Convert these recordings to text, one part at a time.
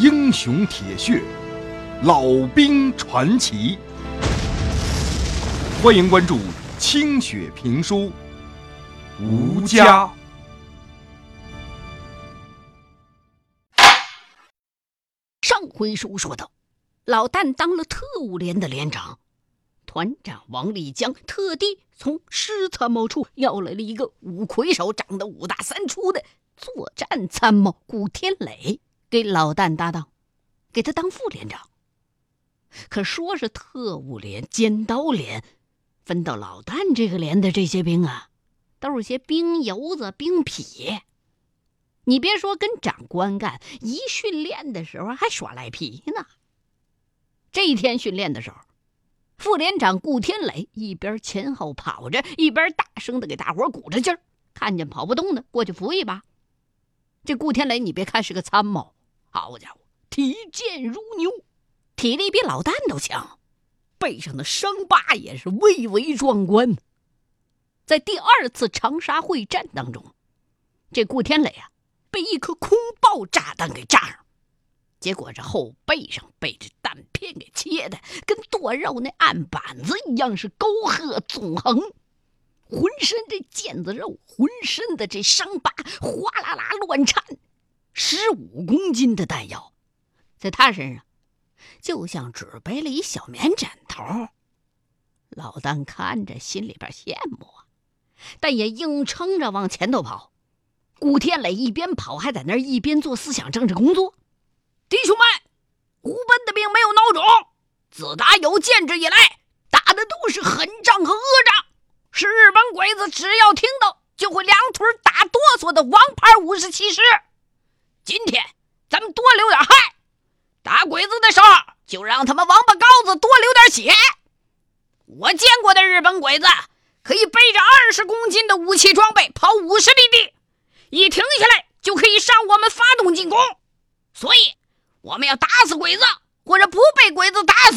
英雄铁血，老兵传奇。欢迎关注清雪评书《吴家》。上回书说到，老旦当了特务连的连长，团长王立江特地从师参谋处要来了一个五魁首、长得五大三粗的作战参谋古天磊。给老旦搭档，给他当副连长。可说是特务连、尖刀连，分到老旦这个连的这些兵啊，都是些兵油子、兵痞。你别说跟长官干，一训练的时候还耍赖皮呢。这一天训练的时候，副连长顾天磊一边前后跑着，一边大声的给大伙鼓着劲儿。看见跑不动的，过去扶一把。这顾天磊，你别看是个参谋。好家伙，体健如牛，体力比老旦都强，背上的伤疤也是蔚为壮观。在第二次长沙会战当中，这顾天磊啊，被一颗空爆炸弹给炸上，结果这后背上被这弹片给切的跟剁肉那案板子一样，是沟壑纵横，浑身这腱子肉，浑身的这伤疤哗啦啦乱颤。十五公斤的弹药，在他身上就像只背了一小棉枕头。老旦看着心里边羡慕啊，但也硬撑着往前头跑。古天磊一边跑，还在那儿一边做思想政治工作。弟兄们，胡奔的兵没有孬种，自打有建制以来，打的都是狠仗和恶仗，是日本鬼子只要听到就会两腿打哆嗦的王牌五十七师。今天咱们多流点汗，打鬼子的时候就让他们王八羔子多流点血。我见过的日本鬼子可以背着二十公斤的武器装备跑五十里地，一停下来就可以上我们发动进攻。所以我们要打死鬼子，或者不被鬼子打死，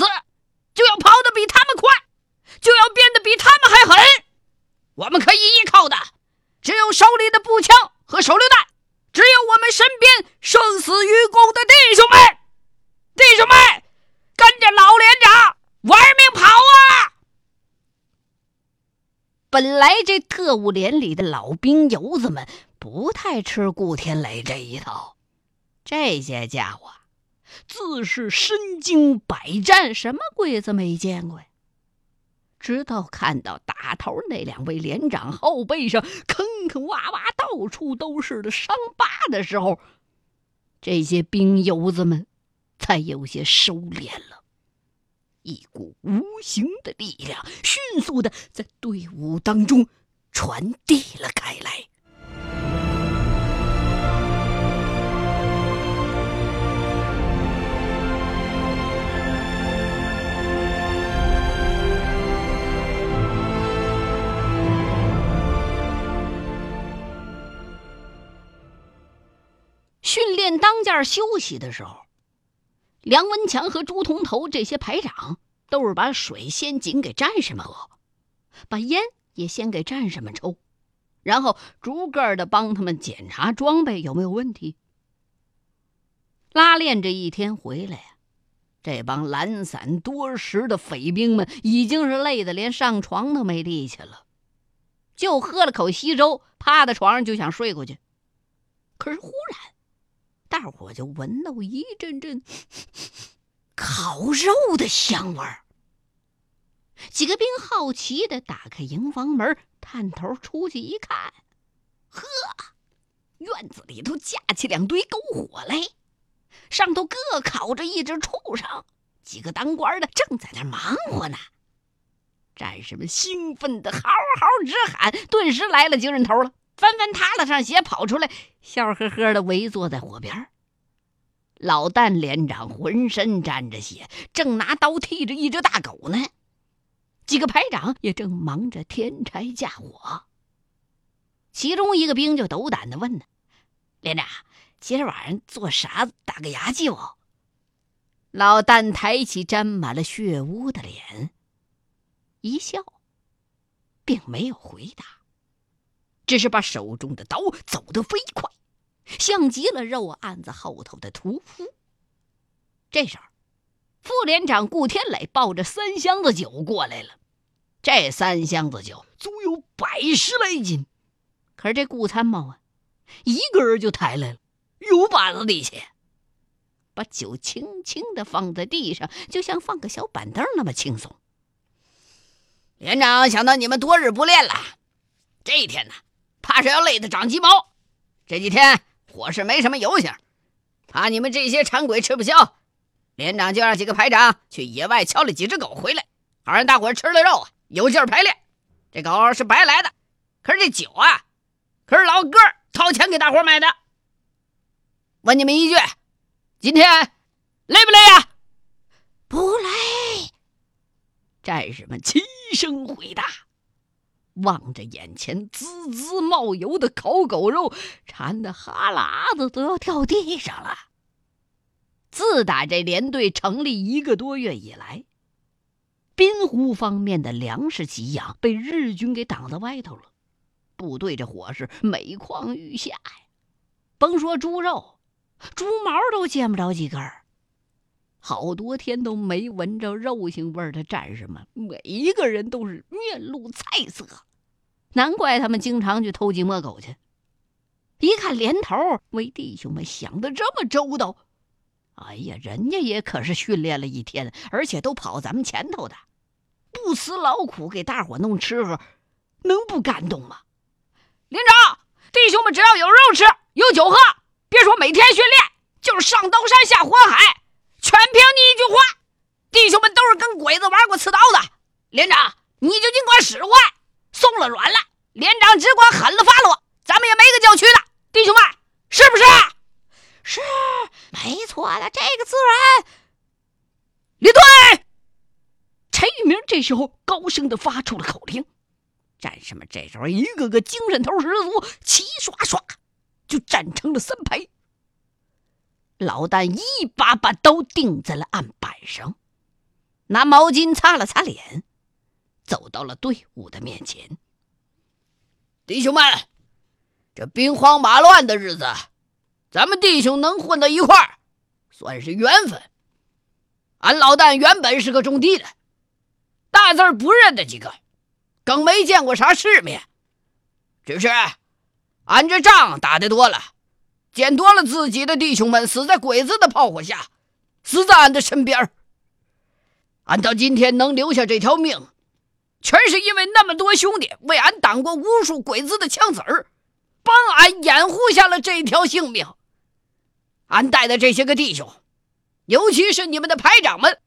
就要跑得比他们快，就要变得比他们还狠。我们可以依靠的只有手里的步枪和手榴弹。只有我们身边生死与共的弟兄们，弟兄们，跟着老连长玩命跑啊！本来这特务连里的老兵油子们不太吃顾天磊这一套，这些家伙自是身经百战，什么鬼子没见过呀？直到看到打头那两位连长后背上坑坑洼洼、到处都是的伤疤的时候，这些兵油子们才有些收敛了。一股无形的力量迅速的在队伍当中传递了开来。训练当间休息的时候，梁文强和朱同头这些排长都是把水先紧给战士们喝，把烟也先给战士们抽，然后逐个的帮他们检查装备有没有问题。拉练这一天回来呀，这帮懒散多时的匪兵们已经是累得连上床都没力气了，就喝了口稀粥，趴在床上就想睡过去。可是忽然。大伙就闻到一阵阵 烤肉的香味儿。几个兵好奇的打开营房门，探头出去一看，呵，院子里头架起两堆篝火来，上头各烤着一只畜生。几个当官的正在那忙活呢。战士们兴奋的嚎嚎直喊，顿时来了精神头了。纷纷塌了上鞋，跑出来，笑呵呵的围坐在火边。老旦连长浑身沾着血，正拿刀剃着一只大狗呢。几个排长也正忙着添柴架火。其中一个兵就斗胆的问呢：“连长，今儿晚上做啥打个牙祭哦？”老旦抬起沾满了血污的脸，一笑，并没有回答。只是把手中的刀走得飞快，像极了肉案子后头的屠夫。这时候，副连长顾天磊抱着三箱子酒过来了。这三箱子酒足有百十来斤，可是这顾参谋啊，一个人就抬来了，有把子力气，把酒轻轻的放在地上，就像放个小板凳那么轻松。连长想到你们多日不练了，这一天呢，怕是要累得长鸡毛。这几天伙食没什么油性，怕你们这些馋鬼吃不消，连长就让几个排长去野外敲了几只狗回来，好让大伙吃了肉啊，有劲儿排练。这狗是白来的，可是这酒啊，可是老哥掏钱给大伙买的。问你们一句，今天累不累呀？不累。战士们齐声回答，望着眼前滋滋冒油的烤狗肉，馋得哈喇子都要掉地上了。自打这连队成立一个多月以来，滨湖方面的粮食给养被日军给挡在外头了，部队这伙食每况愈下呀。甭说猪肉，猪毛都见不着几根儿。好多天都没闻着肉腥味的战士们，每一个人都是面露菜色，难怪他们经常去偷鸡摸狗去。一看连头为弟兄们想的这么周到，哎呀，人家也可是训练了一天，而且都跑咱们前头的，不辞劳苦给大伙弄吃喝，能不感动吗？连长，弟兄们只要有肉吃，有酒喝，别说每天训练，就是上刀山下火海。全凭你一句话，弟兄们都是跟鬼子玩过刺刀的。连长，你就尽管使唤，松了软了，连长只管狠了发落，咱们也没个叫屈的。弟兄们，是不是？是，没错的，这个自然。列队，陈玉明这时候高声的发出了口令，战士们这时候一个个精神头十足，齐刷刷就站成了三排。老旦一把把刀钉在了案板上，拿毛巾擦了擦脸，走到了队伍的面前。弟兄们，这兵荒马乱的日子，咱们弟兄能混到一块儿，算是缘分。俺老旦原本是个种地的，大字不认得几个，更没见过啥世面。只是俺这仗打的多了。见多了自己的弟兄们死在鬼子的炮火下，死在俺的身边俺到今天能留下这条命，全是因为那么多兄弟为俺挡过无数鬼子的枪子儿，帮俺掩护下了这条性命。俺带的这些个弟兄，尤其是你们的排长们，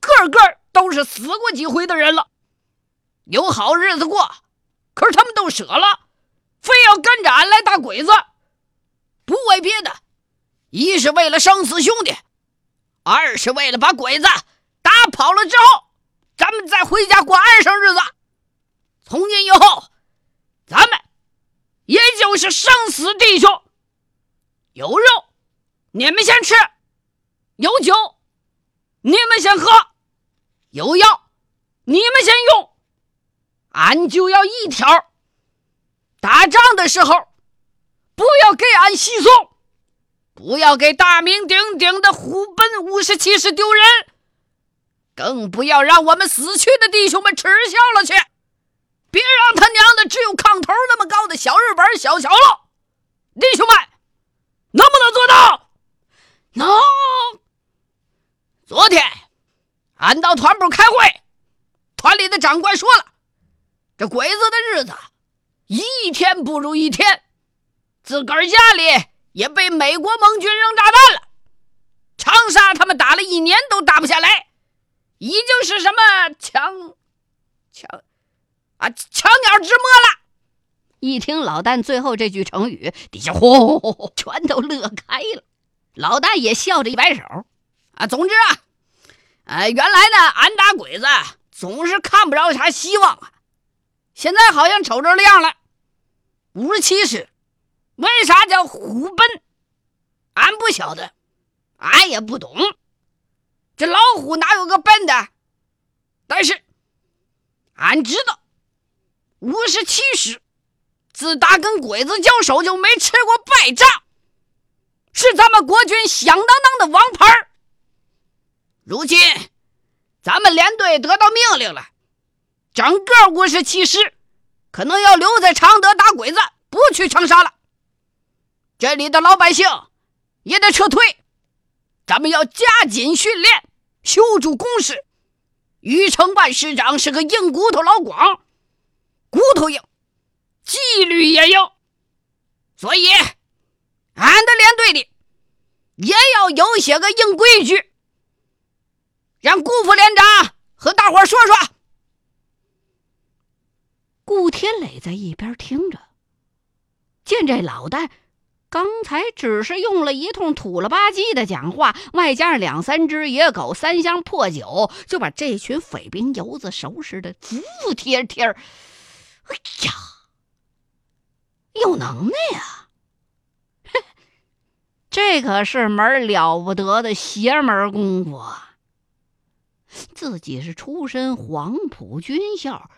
个个都是死过几回的人了，有好日子过，可是他们都舍了，非要跟着俺来打鬼子。为别的，一是为了生死兄弟，二是为了把鬼子打跑了之后，咱们再回家过安生日子。从今以后，咱们也就是生死弟兄。有肉，你们先吃；有酒，你们先喝；有药，你们先用。俺就要一条：打仗的时候。不要给俺稀松，不要给大名鼎鼎的虎贲五十七师丢人，更不要让我们死去的弟兄们耻笑了去。别让他娘的只有炕头那么高的小日本小瞧了。弟兄们，能不能做到？能。昨天俺到团部开会，团里的长官说了，这鬼子的日子一天不如一天。自个儿家里也被美国盟军扔炸弹了，长沙他们打了一年都打不下来，已经是什么强强啊强鸟之末了。一听老旦最后这句成语，底下呼全都乐开了。老旦也笑着一摆手啊，总之啊，呃，原来呢，俺打鬼子总是看不着啥希望啊，现在好像瞅着亮了。五十七师。为啥叫虎贲？俺不晓得，俺也不懂。这老虎哪有个笨的？但是俺知道，五十七师自打跟鬼子交手就没吃过败仗，是咱们国军响当当的王牌如今咱们连队得到命令了，整个五十七师可能要留在常德打鬼子，不去长沙了。这里的老百姓也得撤退，咱们要加紧训练，修筑工事。于承万师长是个硬骨头老广，骨头硬，纪律也硬，所以俺的连队里也要有些个硬规矩，让顾副连长和大伙说说。顾天磊在一边听着，见这老旦。刚才只是用了一通土了吧唧的讲话，外加上两三只野狗、三箱破酒，就把这群匪兵游子收拾的服服帖帖哎呀，有能耐呀！这可是门了不得的邪门功夫啊！自己是出身黄埔军校，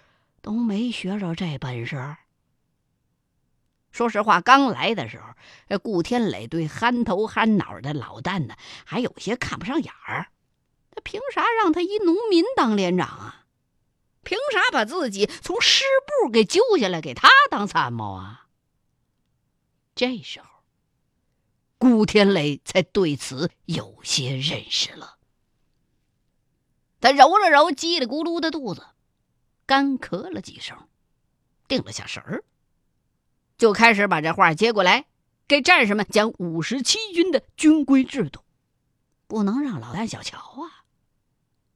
都没学着这本事。说实话，刚来的时候，这顾天磊对憨头憨脑的老旦呢，还有些看不上眼儿。他凭啥让他一农民当连长啊？凭啥把自己从师部给揪下来给他当参谋啊？这时候，顾天磊才对此有些认识了。他揉了揉叽里咕噜的肚子，干咳了几声，定了下神儿。就开始把这话接过来，给战士们讲五十七军的军规制度，不能让老旦小瞧啊！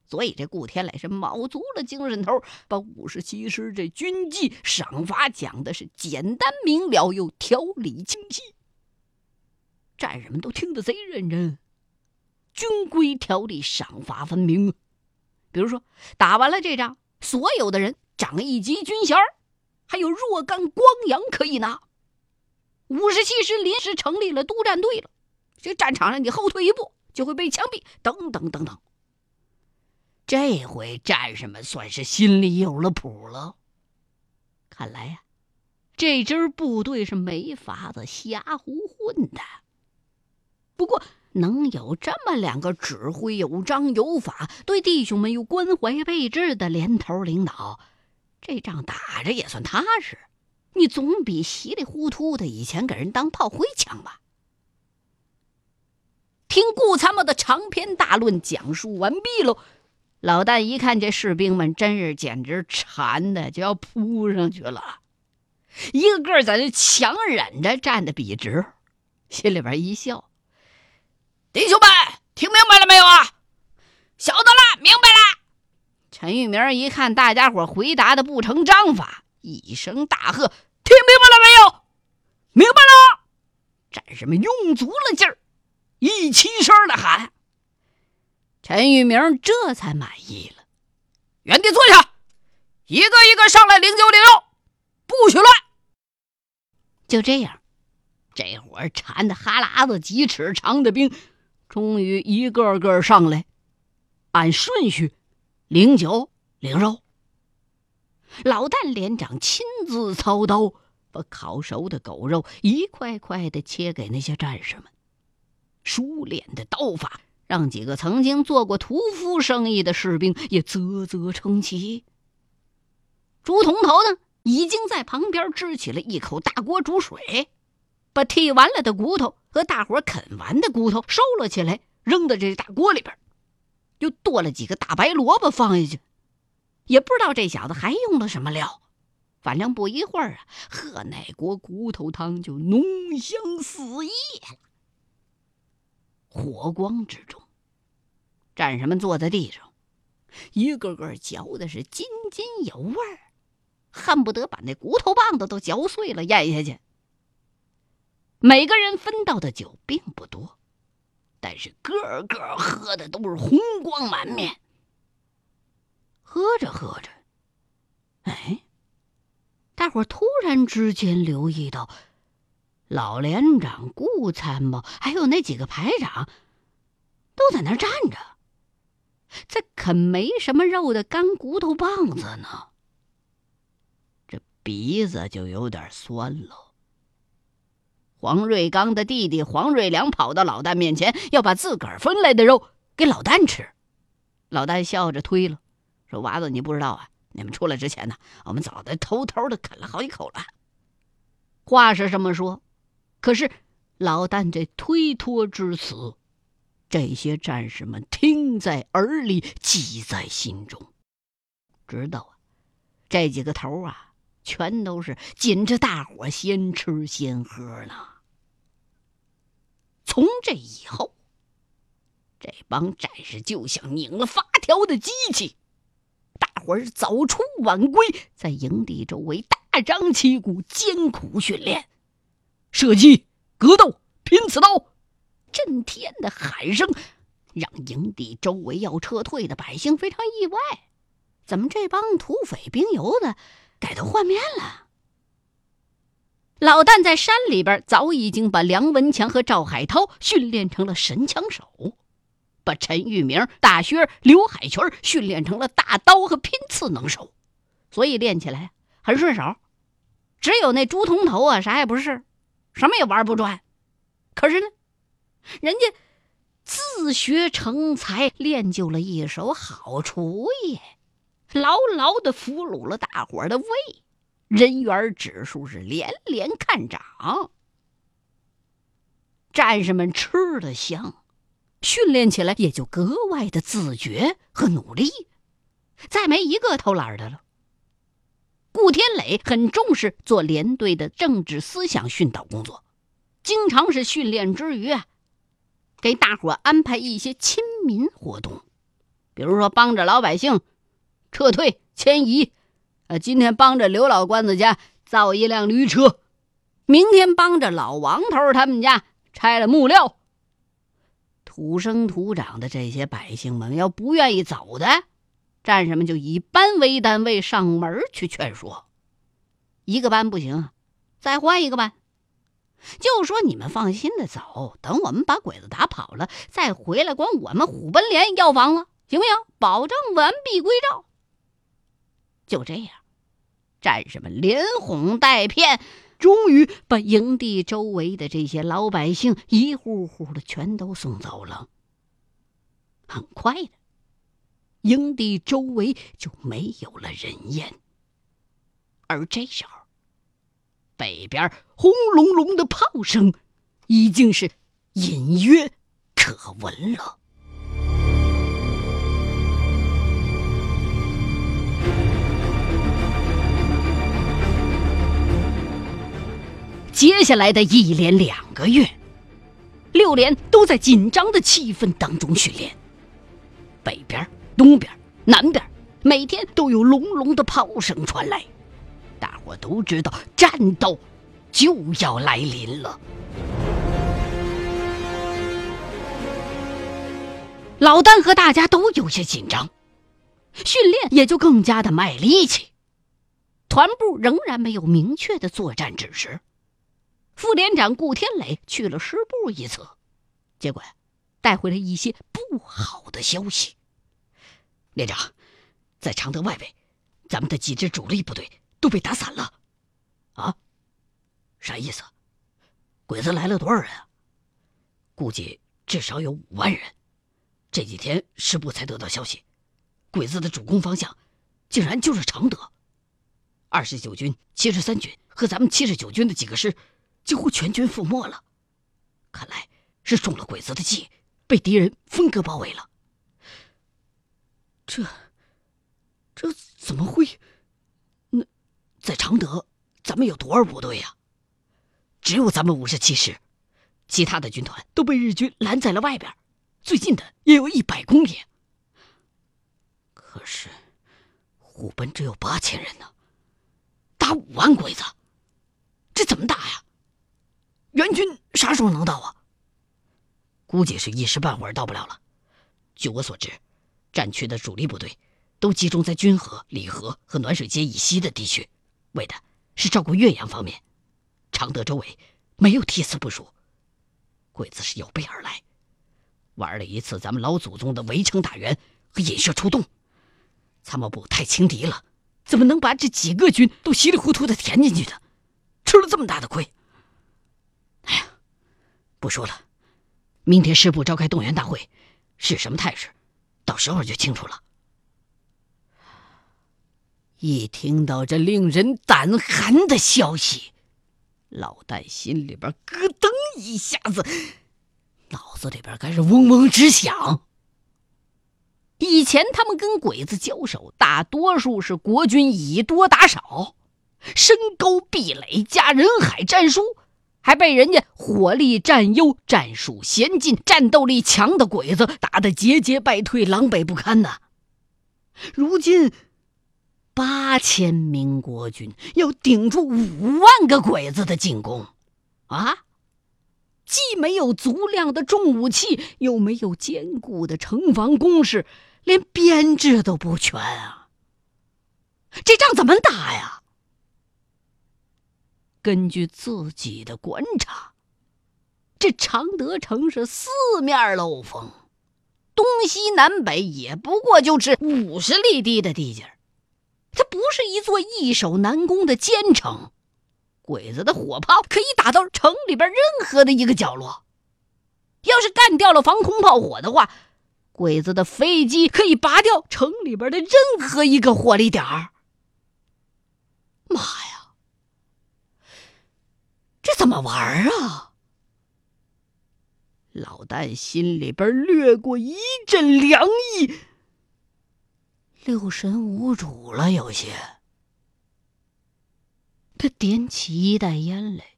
所以这顾天磊是卯足了精神头，把五十七师这军纪赏罚讲的是简单明了又条理清晰。战士们都听得贼认真，军规条例赏罚分明。比如说，打完了这仗，所有的人长一级军衔儿。还有若干光洋可以拿。五十七师临时成立了督战队了，这战场上你后退一步就会被枪毙，等等等等。这回战士们算是心里有了谱了。看来呀，这支部队是没法子瞎胡混的。不过，能有这么两个指挥有章有法、对弟兄们又关怀备至的连头领导。这仗打着也算踏实，你总比稀里糊涂的以前给人当炮灰强吧？听顾参谋的长篇大论讲述完毕喽，老旦一看这士兵们真是简直馋的就要扑上去了，一个个在那强忍着站得笔直，心里边一笑：“弟兄们，听明白了没有啊？晓得了，明白了。”陈玉明一看大家伙回答的不成章法，一声大喝：“听明白了没有？明白了！”战士们用足了劲儿，一齐声的喊。陈玉明这才满意了，原地坐下，一个一个上来领酒领肉，不许乱。就这样，这伙馋的哈喇子几尺长的兵，终于一个个上来，按顺序。零酒零肉，老旦连长亲自操刀，把烤熟的狗肉一块块的切给那些战士们。熟练的刀法让几个曾经做过屠夫生意的士兵也啧啧称奇。朱铜头呢，已经在旁边支起了一口大锅煮水，把剔完了的骨头和大伙啃完的骨头收了起来，扔到这大锅里边。又剁了几个大白萝卜放下去，也不知道这小子还用了什么料，反正不一会儿啊，喝那锅骨头汤就浓香四溢了。火光之中，战士们坐在地上，一个个嚼的是津津有味儿，恨不得把那骨头棒子都嚼碎了咽下去。每个人分到的酒并不多。但是个个喝的都是红光满面。喝着喝着，哎，大伙突然之间留意到，老连长、顾参谋还有那几个排长，都在那站着，在啃没什么肉的干骨头棒子呢。这鼻子就有点酸了。黄瑞刚的弟弟黄瑞良跑到老旦面前，要把自个儿分来的肉给老旦吃。老旦笑着推了，说：“娃子，你不知道啊，你们出来之前呢，我们早在偷偷的啃了好几口了。”话是这么说，可是老旦这推脱之词，这些战士们听在耳里，记在心中，知道啊，这几个头啊，全都是紧着大伙先吃先喝呢。从这以后。这帮战士就像拧了发条的机器，大伙儿早出晚归，在营地周围大张旗鼓、艰苦训练，射击、格斗、拼刺刀，震天的喊声让营地周围要撤退的百姓非常意外：怎么这帮土匪兵油子改头换面了？老旦在山里边早已经把梁文强和赵海涛训练成了神枪手。把陈玉明、大薛、刘海群训练成了大刀和拼刺能手，所以练起来很顺手。只有那猪铜头啊，啥也不是，什么也玩不转。可是呢，人家自学成才，练就了一手好厨艺，牢牢的俘虏了大伙的胃，人缘指数是连连看涨。战士们吃的香。训练起来也就格外的自觉和努力，再没一个偷懒的了。顾天磊很重视做连队的政治思想训导工作，经常是训练之余啊，给大伙安排一些亲民活动，比如说帮着老百姓撤退迁移，呃，今天帮着刘老官子家造一辆驴车，明天帮着老王头他们家拆了木料。土生土长的这些百姓们，要不愿意走的，战士们就以班为单位上门去劝说。一个班不行，再换一个班。就说你们放心的走，等我们把鬼子打跑了，再回来管我们虎贲连要房子，行不行？保证完璧归赵。就这样，战士们连哄带骗。终于把营地周围的这些老百姓一户户的全都送走了。很快的，营地周围就没有了人烟。而这时候，北边轰隆隆的炮声已经是隐约可闻了。接下来的一连两个月，六连都在紧张的气氛当中训练。北边、东边、南边，每天都有隆隆的炮声传来，大伙都知道战斗就要来临了。老丹和大家都有些紧张，训练也就更加的卖力气。团部仍然没有明确的作战指示。副连长顾天磊去了师部一次，结果带回来一些不好的消息。连长，在常德外围，咱们的几支主力部队都被打散了。啊？啥意思？鬼子来了多少人啊？估计至少有五万人。这几天师部才得到消息，鬼子的主攻方向竟然就是常德。二十九军、七十三军和咱们七十九军的几个师。几乎全军覆没了，看来是中了鬼子的计，被敌人分割包围了。这，这怎么会？那，在常德，咱们有多少部队呀？只有咱们五十七师，其他的军团都被日军拦在了外边，最近的也有一百公里。可是，虎贲只有八千人呢，打五万鬼子，这怎么打呀？援军啥时候能到啊？估计是一时半会儿到不了了。据我所知，战区的主力部队都集中在军河、里河和暖水街以西的地区，为的是照顾岳阳方面。常德周围没有梯次部署，鬼子是有备而来，玩了一次咱们老祖宗的围城打援和引射出动。参谋部太轻敌了，怎么能把这几个军都稀里糊涂的填进去的？吃了这么大的亏。不说了，明天师部召开动员大会，是什么态势，到时候就清楚了。一听到这令人胆寒的消息，老戴心里边咯噔一下子，脑子里边开始嗡嗡直响。以前他们跟鬼子交手，大多数是国军以多打少，身高壁垒加人海战术，还被人家火力占优、战术先进、战斗力强的鬼子打得节节败退、狼狈不堪呐。如今。八千名国军要顶住五万个鬼子的进攻，啊！既没有足量的重武器，又没有坚固的城防工事，连编制都不全啊！这仗怎么打呀？根据自己的观察，这常德城是四面漏风，东西南北也不过就是五十里地的地界儿。它不是一座易守难攻的坚城，鬼子的火炮可以打到城里边任何的一个角落。要是干掉了防空炮火的话，鬼子的飞机可以拔掉城里边的任何一个火力点儿。妈呀，这怎么玩啊？老旦心里边掠过一阵凉意。六神无主了，有些。他点起一袋烟来，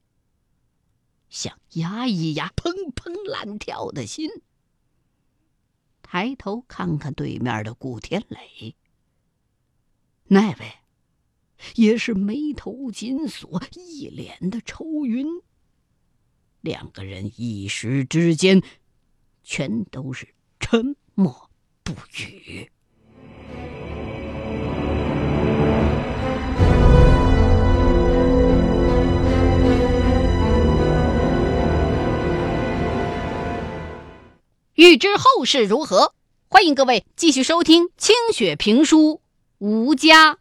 想压一压砰砰乱跳的心。抬头看看对面的顾天磊，那位也是眉头紧锁，一脸的愁云。两个人一时之间，全都是沉默不语。欲知后事如何，欢迎各位继续收听清雪评书《吴家》。